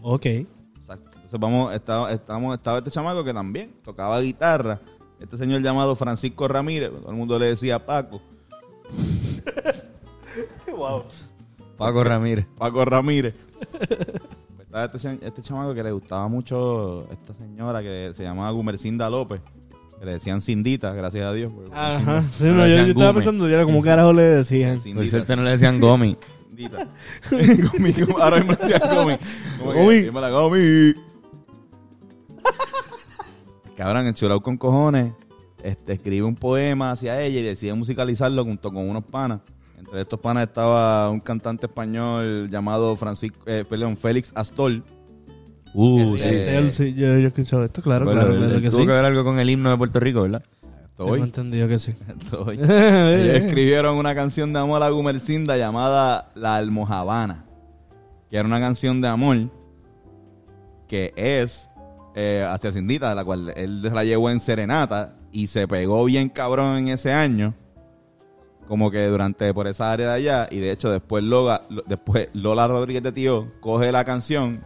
Ok. Exacto. Entonces vamos, estaba, estamos, estaba este chamaco que también tocaba guitarra. Este señor llamado Francisco Ramírez, todo el mundo le decía Paco. Paco Ramírez. Paco Ramírez. Pues estaba este, este chamaco que le gustaba mucho esta señora que se llamaba Gumercinda López. Que le decían Cindita, gracias a Dios. Ajá. Sí, Le no, yo, yo estaba pensando, yo era como carajo le decían. Por Cindita, suerte no le decían Gomi. Cindita. Gomi, Gomi, ahora mismo le decían Gomi. Como que, Gomi. dímela, Gomi. Cabrón, enchulado con cojones. Este, escribe un poema hacia ella y decide musicalizarlo junto con unos panas. Entre estos panas estaba un cantante español llamado Francisco, eh, perdón, Félix Astol. Uh, Sí. sí. Sí, yo, he escuchado esto, claro, Bueno, claro, que tuvo sí. que ver algo con el himno de Puerto Rico, ¿verdad? Tengo Estoy. entendido que sí. Estoy. Ellos escribieron una canción de amor a Gumercinda llamada La Almojábana, que era una canción de amor que es eh, hacia Cindita, de la cual él se la llevó en serenata y se pegó bien cabrón en ese año, como que durante por esa área de allá, y de hecho después Lola, lo- después Lola Rodríguez de Tío coge la canción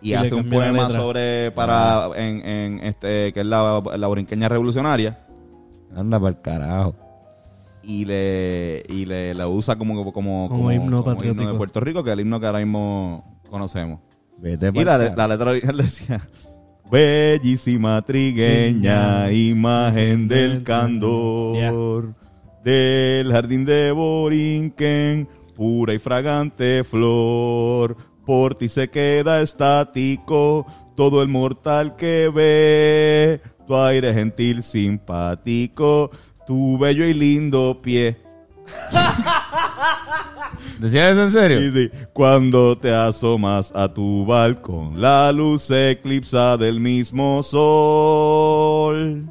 y, Y hace un poema sobre para en, en este que es la, la borinqueña revolucionaria. Anda para el carajo. y le y le la usa como como Como himno patriótico. de Puerto Rico que es el himno que ahora mismo conocemos. Vete y la, la letra original decía bellísima trigueña imagen del candor del jardín de Borinquen pura y fragante flor por ti se queda estático todo el mortal que ve tu aire gentil simpático tu bello y lindo pie ¿Decía eso en serio? Sí, sí. Cuando te asomas a tu balcón, la luz eclipsa del mismo sol.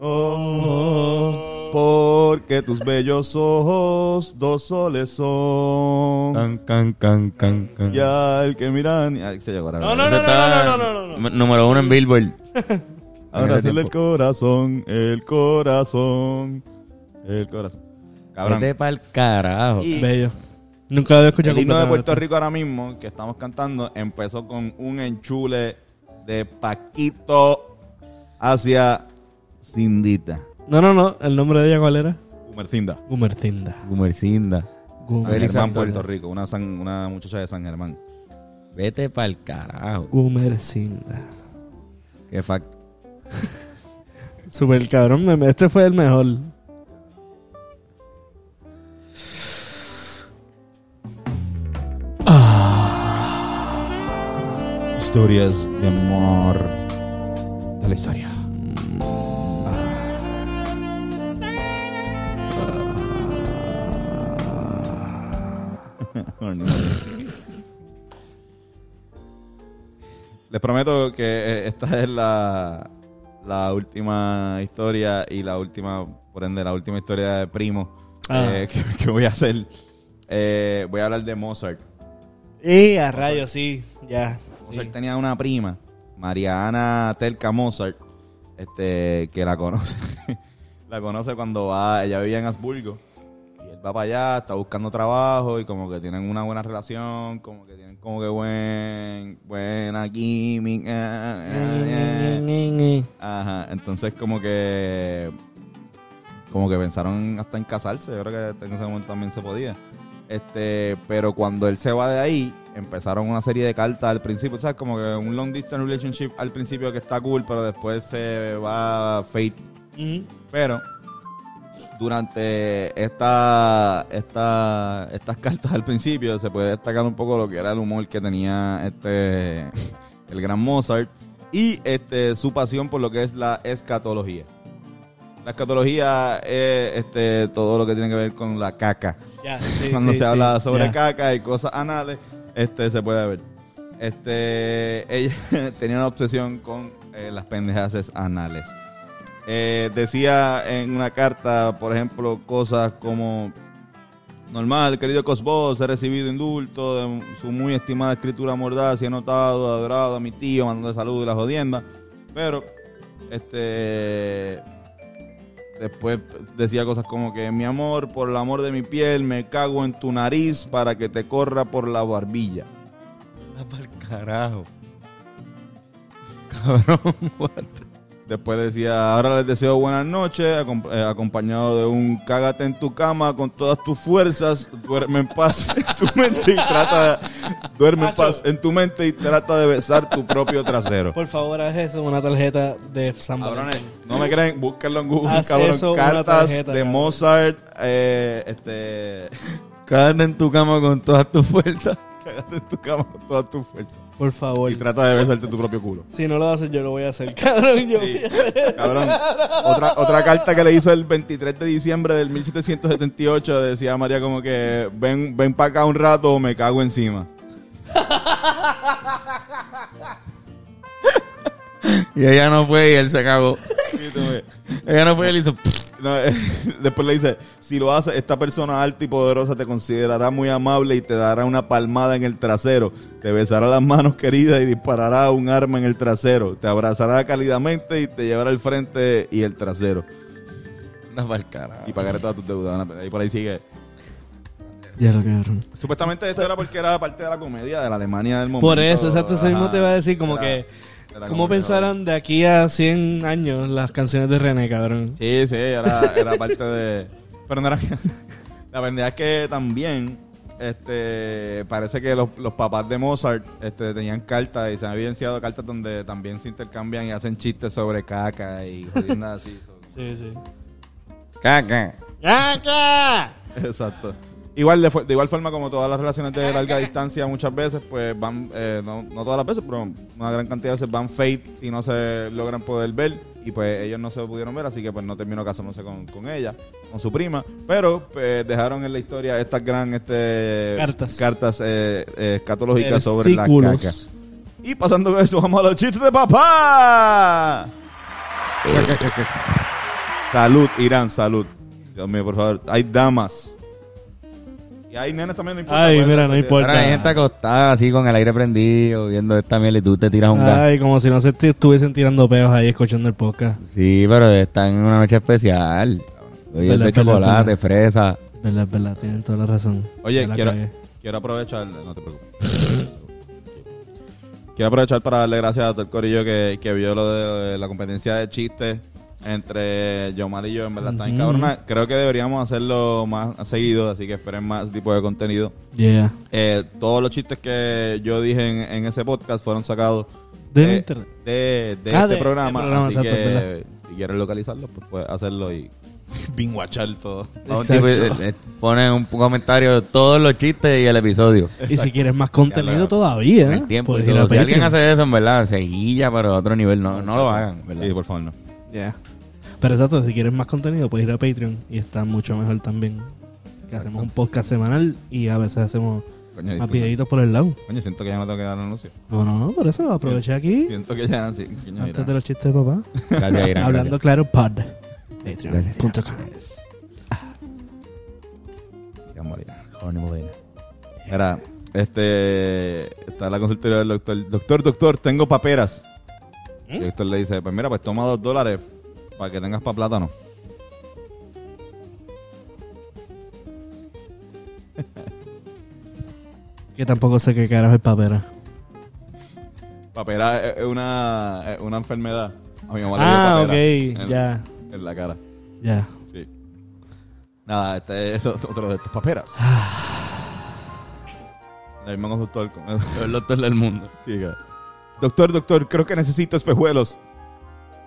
Oh, porque tus bellos ojos dos soles son. Can, can, can, can, can. Ya el que miran. Ay, se llegó ahora. No, no, no, no, no, no, no, no. Número uno en Billboard. Ahora ese el corazón, el corazón, el corazón. Cabrón. Vete pa'l carajo. Y- Bello. Nunca lo había escuchado El himno de. Puerto Rico ahora mismo que estamos cantando empezó con un enchule de Paquito hacia Cindita. No, no, no. ¿El nombre de ella cuál era? Gumercinda. Gumercinda. Gumercinda. San Gumercinda. Germán. Puerto Rico. Una, san- una muchacha de San Germán. Vete pa'l carajo. Gumercinda. Qué fact. Super cabrón. me- Este fue el mejor. Historias de amor de la historia. Les prometo que eh, esta es la, la última historia y la última, por ende, la última historia de Primo Ah. eh, que, que voy a hacer. Eh, voy a hablar de Mozart. Y a rayos, sí. Ya. Mozart sí. tenía una prima, Mariana Telka Mozart, este, que la conoce. la conoce cuando va, ella vivía en Habsburgo. Va para allá, está buscando trabajo y como que tienen una buena relación, como que tienen como que buen, buena química. eh, eh. Ajá, entonces como que como que pensaron hasta en casarse, yo creo que en ese momento también se podía. Este, pero cuando él se va de ahí, empezaron una serie de cartas al principio, ¿sabes? Como que un long distance relationship al principio que está cool, pero después se va fate. Pero durante esta, esta, estas cartas al principio se puede destacar un poco lo que era el humor que tenía este el gran Mozart y este su pasión por lo que es la escatología. La escatología es este, todo lo que tiene que ver con la caca. Sí, Cuando sí, se sí. habla sobre caca y cosas anales, este se puede ver. Este, ella tenía una obsesión con eh, las pendejaces anales. Eh, decía en una carta, por ejemplo, cosas como normal, querido Cosbos, he recibido indulto de su muy estimada escritura mordaz y he notado, adorado a mi tío, mandando salud y la jodienda. Pero, este, después decía cosas como que mi amor, por el amor de mi piel, me cago en tu nariz para que te corra por la barbilla. Anda pa'l carajo. Cabrón, what? Después decía, ahora les deseo buenas noches, acom- eh, acompañado de un cágate en tu cama con todas tus fuerzas, duerme en paz en tu mente y trata de, duerme en paz en tu mente y trata de besar tu propio trasero. Por favor, haz eso en una tarjeta de San Cabrones, Valentín. no me creen, búsquenlo en Google, Haz cabrón. eso, una Cartas tarjeta, de cabrón. Mozart, eh, este, Cállate en tu cama con todas tus fuerzas. Cágate en tu cama con todas tus fuerzas Por favor. y trata de besarte tu propio culo. Si no lo haces, yo lo voy a hacer. Cabrón, yo Sí, voy a hacer. cabrón. Otra, otra carta que le hizo el 23 de diciembre del 1778 decía María como que ven, ven para acá un rato o me cago encima. Y ella no fue y él se cagó. Tú. Ella no fue y él hizo. No, eh, después le dice, si lo hace, esta persona alta y poderosa te considerará muy amable y te dará una palmada en el trasero, te besará las manos queridas y disparará un arma en el trasero, te abrazará cálidamente y te llevará al frente y el trasero. Anda pa'l carajo. Y pagaré todas tus deudas. Y por ahí sigue. Ya lo cabrón. Supuestamente esto era porque era parte de la comedia de la Alemania del momento. Por eso, exacto, eso mismo te iba a decir, como Era- que. ¿Cómo pensarán de aquí a 100 años las canciones de René, cabrón? Sí, sí, era, era parte de. Pero no era. La pendeja es que también. Este, parece que los, los papás de Mozart este, tenían cartas y se han evidenciado cartas donde también se intercambian y hacen chistes sobre caca y jodiendas así. Sí, sí. Caca. ¡Caca! Exacto. Igual de, de igual forma como todas las relaciones de larga distancia muchas veces pues van, eh, no, no todas las veces, pero una gran cantidad de veces van fate si no se logran poder ver y pues ellos no se pudieron ver, así que pues no terminó casándose con, con ella, con su prima, pero pues, dejaron en la historia estas gran este, Cartas. cartas eh, eh, escatológicas sobre la caca. Y pasando con eso, vamos a los chistes de papá. salud, Irán, salud. Dios mío, por favor. Hay damas. Y hay nenes también, no importa. Ay, mira, no importa. Ahora hay gente acostada así con el aire prendido, viendo esta miel y tú te tiras un gas. Ay, como si no se estuviesen tirando peos ahí escuchando el podcast. Sí, pero están en una noche especial. Hoy es Verdad, de chocolate, fresa. Verdad, verdad, tienen toda la razón. Oye, la quiero, cagué. quiero aprovechar, no te preocupes. quiero aprovechar para darle gracias a todo el corillo que, que vio lo de la competencia de chistes entre Yomar y yo, en verdad, está bien cabrona. Creo que deberíamos hacerlo más seguido, así que esperen más tipo de contenido. Yeah. Eh, todos los chistes que yo dije en, en ese podcast fueron sacados De eh, internet. de, de Ah, este de- programa, de programa, así exacto, que verdad. si quieres localizarlo, pues puedes hacerlo y binguachar todo. Tipo, eh, eh, pone un comentario todos los chistes y el episodio. Y si quieres más contenido todavía, El tiempo y todo. Si alguien hace eso, en verdad, seguilla, pero a otro nivel. No, no lo hagan, ¿verdad? Sí, por favor, no. Yeah. Pero exacto, si quieres más contenido, puedes ir a Patreon y está mucho mejor también. Que hacemos un podcast semanal y a veces hacemos Coño, más videitos por el lado. Coño, siento que ya no tengo que dar anuncio. No, no, no, por eso aproveché aquí. Siento que ya, sí. Coño, Antes mira. de los chistes de papá. Gracias, Irán. Hablando gracias. claro, pod. Patreon.com. Ya. Jorge Molina. Era, este, está la consultoría del doctor. Doctor, doctor, tengo paperas. Y el doctor le dice, pues mira, pues toma dos dólares para que tengas para plátano. Que tampoco sé qué carajo es papera. Papera es una, es una enfermedad. A mi mamá le Ah, ok, papera en- ya, En la cara. ya. Sí. Nada, este es otro de estos paperas. El mismo consultor. con- El doctor del mundo. Sí, Doctor, doctor, creo que necesito espejuelos.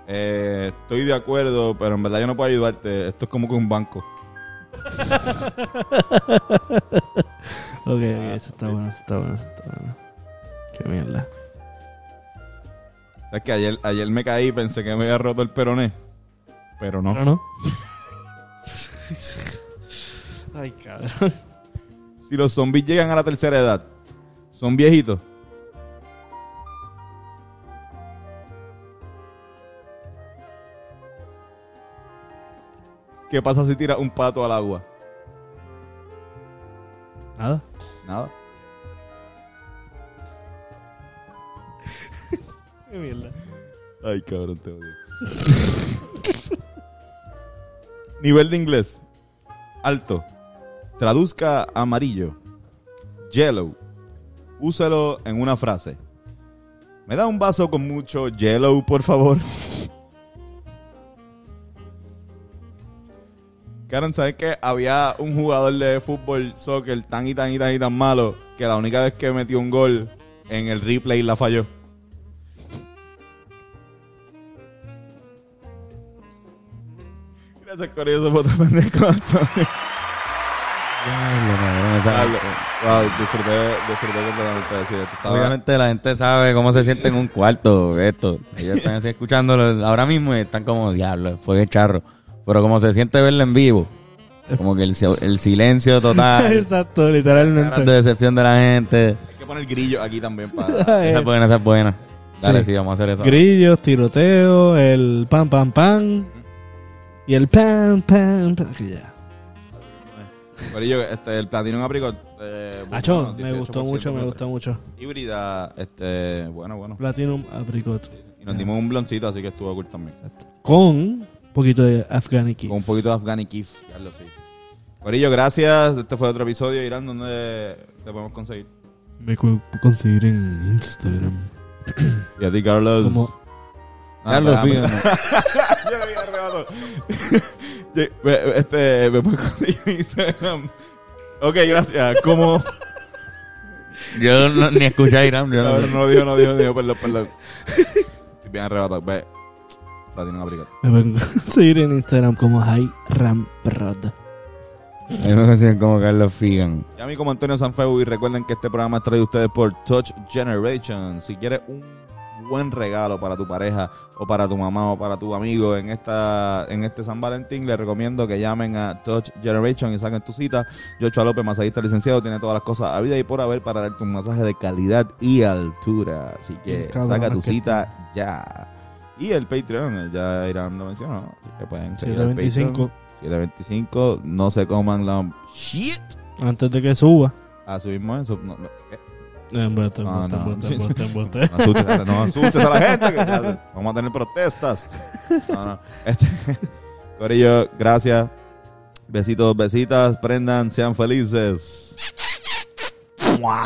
Eh, estoy de acuerdo, pero en verdad yo no puedo ayudarte. Esto es como que un banco. Ok, ok, eso está bueno, eso está bueno, eso está bueno. Qué mierda. O sea, que ayer, ayer me caí y pensé que me había roto el peroné. Pero no. Pero no. Ay, cabrón. Si los zombies llegan a la tercera edad, son viejitos. ¿Qué pasa si tiras un pato al agua? Nada. Nada. Qué mierda. Ay, cabrón, te odio. Nivel de inglés. Alto. Traduzca amarillo. Yellow. Úsalo en una frase. ¿Me da un vaso con mucho yellow, por favor? Karen, ¿sabes que había un jugador de fútbol, soccer, tan y tan y tan y tan malo que la única vez que metió un gol en el replay la falló? Gracias, Corillo, ese fue otro pendejo, Antonio. Diablo, cabrón, esa- Diablo. Wow, disfruté, disfruté completamente de decir esto. Obviamente la gente sabe cómo se siente en un cuarto esto. Ellos están así escuchándolo ahora mismo y están como, diablo, fue de charro. Pero como se siente verlo en vivo, como que el, si- el silencio total, Exacto, caras de literalmente. decepción de la gente. Hay que poner grillo aquí también para... Esa es buena, esa es buena. Dale, Sí. sí, vamos a hacer eso. Grillos, tiroteo, el pam pam pam. Y el pam pam pam. que ya. Corillo, este, el Platinum Apricot... Eh, Acho, bueno, me gustó 18% mucho, me gustó mucho. Híbrida, este, bueno, bueno. Platinum Apricot. Y nos dimos un bloncito, así que estuvo cool también. Con poquito de Afghani Kiss. Con un poquito de Afghani Kif, ya lo sé. Corillo, gracias. Este fue otro episodio. Irán, ¿dónde te podemos conseguir? Me puedo conseguir en Instagram. Y a ti, Carlos. Como- Ah, Carlos, fíjate. Yo me- este, me puedes conseguir en Instagram. Ok, gracias. Como. Yo no- ni escuché a Irán. yo no- No, no dijo, no dijo, no dijo, perdón, perdón. Estoy bien arrebatado. Ve. Platinum Apricot. Me pueden seguir en Instagram como Hi Ram Prod. A mí me consiguen como Carlos Figan. Y a mí como Antonio Sanfeu y recuerden que este programa es traído a ustedes por Touch Generation. Si quieres un buen regalo para tu pareja o para tu mamá o para tu amigo en esta en este San Valentín, les recomiendo que llamen a Touch Generation y saquen tu cita. Joshua López, masajista licenciado, tiene todas las cosas a vida y por haber para darte un masaje de calidad y altura. Así que cabrón, saca tu que cita ya. Y el Patreon, eh, ya Irán lo mencionó, así que pueden seguir al 725. Patreon. 725, no se coman la shit. Antes de que suba. Así mismo eso. No, no, No, embuste, no. embuste, embuste, embuste. no asustes, no asustes a la gente. que ya vamos a tener protestas. No, no. Este, Corillo, gracias. Besitos, besitas. Prendan, sean felices. Mua.